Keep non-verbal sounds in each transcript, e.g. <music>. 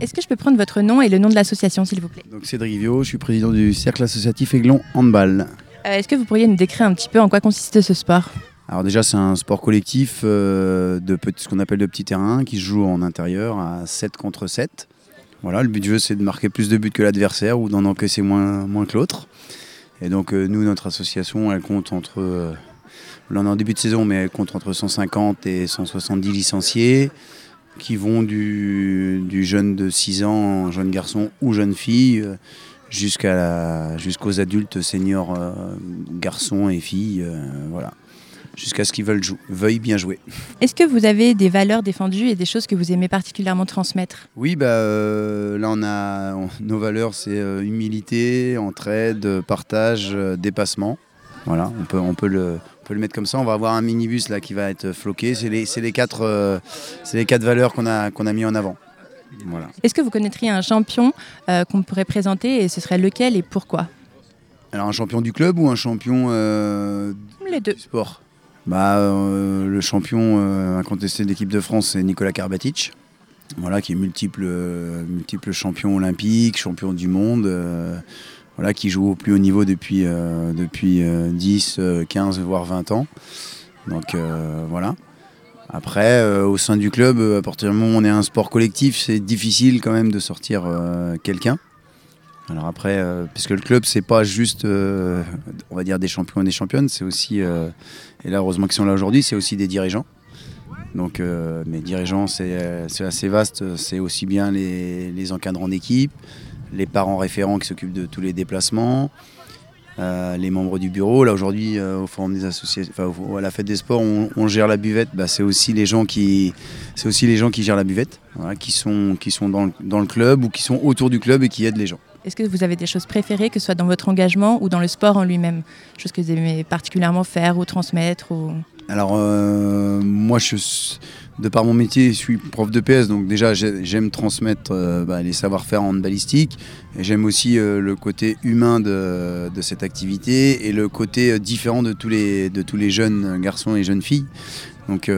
Est-ce que je peux prendre votre nom et le nom de l'association, s'il vous plaît? Donc Cédric Vio, je suis président du cercle associatif Aiglon Handball. Euh, Est-ce que vous pourriez nous décrire un petit peu en quoi consiste ce sport? Alors déjà c'est un sport collectif euh, de petit- ce qu'on appelle de petits terrains qui se joue en intérieur à 7 contre 7. Voilà, le but du jeu c'est de marquer plus de buts que l'adversaire ou d'en encaisser moins, moins que l'autre. Et donc euh, nous notre association elle compte entre euh, là on est en début de saison mais elle compte entre 150 et 170 licenciés qui vont du, du jeune de 6 ans, jeune garçon ou jeune fille jusqu'à jusqu'aux adultes seniors euh, garçons et filles euh, voilà jusqu'à ce qu'ils veulent veuillent bien jouer. Est-ce que vous avez des valeurs défendues et des choses que vous aimez particulièrement transmettre? Oui, bah, euh, là on a on- nos valeurs, c'est humilité, entraide, partage, dépassement. Voilà, on peut, on, peut le, on peut le mettre comme ça. On va avoir un minibus là qui va être floqué. C'est les, c'est les, quatre, euh, c'est les quatre valeurs qu'on a, qu'on a mis en avant. Voilà. Est-ce que vous connaîtriez un champion euh, qu'on pourrait présenter et ce serait lequel et pourquoi? Alors un champion du club ou un champion euh, Les deux. du sport? Bah, Le champion incontesté de l'équipe de France, c'est Nicolas Karbatic. Voilà, qui est multiple, multiple champion olympique, champion du monde, qui joue au plus haut niveau depuis, euh, depuis euh, 10, euh, 15, voire 20 ans. Donc euh, voilà. Après, euh, au sein du club, euh, à partir du moment où on est un sport collectif, c'est difficile quand même de sortir euh, quelqu'un. Alors après, euh, puisque le club, c'est pas juste, euh, on va dire, des champions et des championnes, c'est aussi, euh, et là, heureusement qu'ils sont là aujourd'hui, c'est aussi des dirigeants. Donc, euh, mes dirigeants, c'est euh, c'est assez vaste. C'est aussi bien les, les encadrants d'équipe, les parents référents qui s'occupent de tous les déplacements, euh, les membres du bureau. Là, aujourd'hui, euh, au forum des associations, enfin, à la fête des sports, on, gère la buvette. Bah, c'est aussi les gens qui, gèrent la buvette, qui sont, dans le, club ou qui sont autour du club et qui aident les gens. Est-ce que vous avez des choses préférées, que ce soit dans votre engagement ou dans le sport en lui-même? Choses que vous aimez particulièrement faire ou transmettre. Alors, euh, moi, je, de par mon métier, je suis prof de PS, donc déjà, j'ai- j'aime transmettre euh, bah, les savoir-faire en balistique. J'aime aussi euh, le côté humain de, cette activité et le côté différent de tous, les, jeunes garçons et jeunes filles. Donc,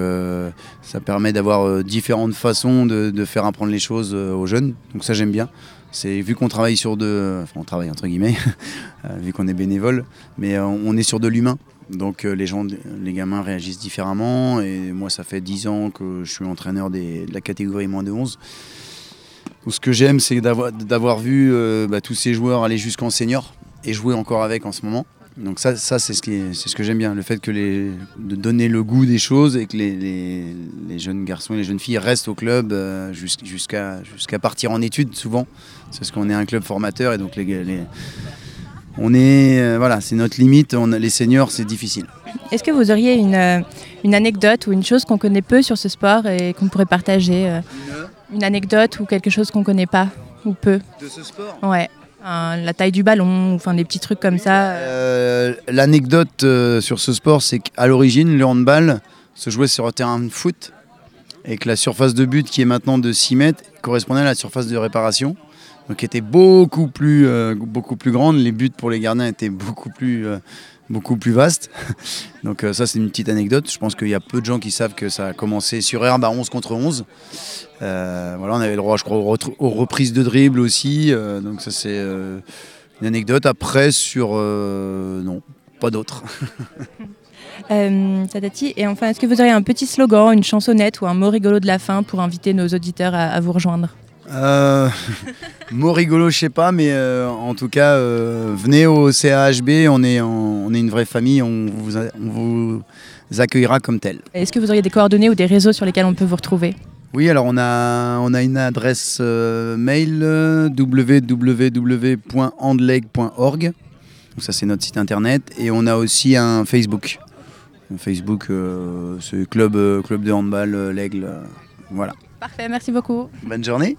ça permet d'avoir différentes façons de, de faire apprendre les choses aux jeunes. Donc, ça, j'aime bien. C'est vu qu'on travaille sur de, enfin, on travaille entre guillemets, <laughs> vu qu'on est bénévole, mais on est sur de l'humain. Donc euh, les gens, les gamins réagissent différemment. Et moi, ça fait 10 ans que je suis entraîneur de la catégorie moins de 11. Donc, ce que j'aime, c'est d'avoir vu euh, bah, tous ces joueurs aller jusqu'en senior et jouer encore avec en ce moment. Donc ça, ça c'est ce, que j'aime bien, le fait que de donner le goût des choses et que les, jeunes garçons et les jeunes filles restent au club euh, jus- jusqu'à partir en études souvent. C'est parce qu'on est un club formateur et donc les- on est euh, voilà, c'est notre limite. On a, les seniors, c'est difficile. Est-ce que vous auriez une, euh, une anecdote ou une chose qu'on connaît peu sur ce sport et qu'on pourrait partager euh, Une anecdote ou quelque chose qu'on connaît pas ou peu? De ce sport? Ouais. La taille du ballon, enfin des petits trucs comme ça. L'anecdote sur ce sport, c'est qu'à l'origine, le handball se jouait sur un terrain de foot et que la surface de but, qui est maintenant de 6 mètres, correspondait à la surface de réparation. Donc, était beaucoup plus, euh, beaucoup plus grande. Les buts pour les gardiens étaient beaucoup plus, euh, beaucoup plus vastes. <laughs> Donc, euh, ça, c'est une petite anecdote. Je pense qu'il y a peu de gens qui savent que ça a commencé sur herbe à 11 contre 11. Euh, voilà, on avait le droit, je crois, aux, reprises de dribble aussi. donc, ça, c'est une anecdote. Après, sur. non, pas d'autre. <laughs> Euh, Tadati, et enfin, est-ce que vous auriez un petit slogan, une chansonnette ou un mot rigolo de la fin pour inviter nos auditeurs à vous rejoindre? Euh, <laughs> mot rigolo, je sais pas, mais euh, en tout cas, euh, venez au CAHB, on est, en- on est une vraie famille, on vous, a- on vous accueillera comme tel. Est-ce que vous auriez des coordonnées ou des réseaux sur lesquels on peut vous retrouver? Oui, alors on a, on a une adresse mail www.handleg.org. Donc ça c'est notre site internet et on a aussi un Facebook. Un Facebook, c'est club, club de handball l'Aigle. voilà. Parfait, merci beaucoup. Bonne journée.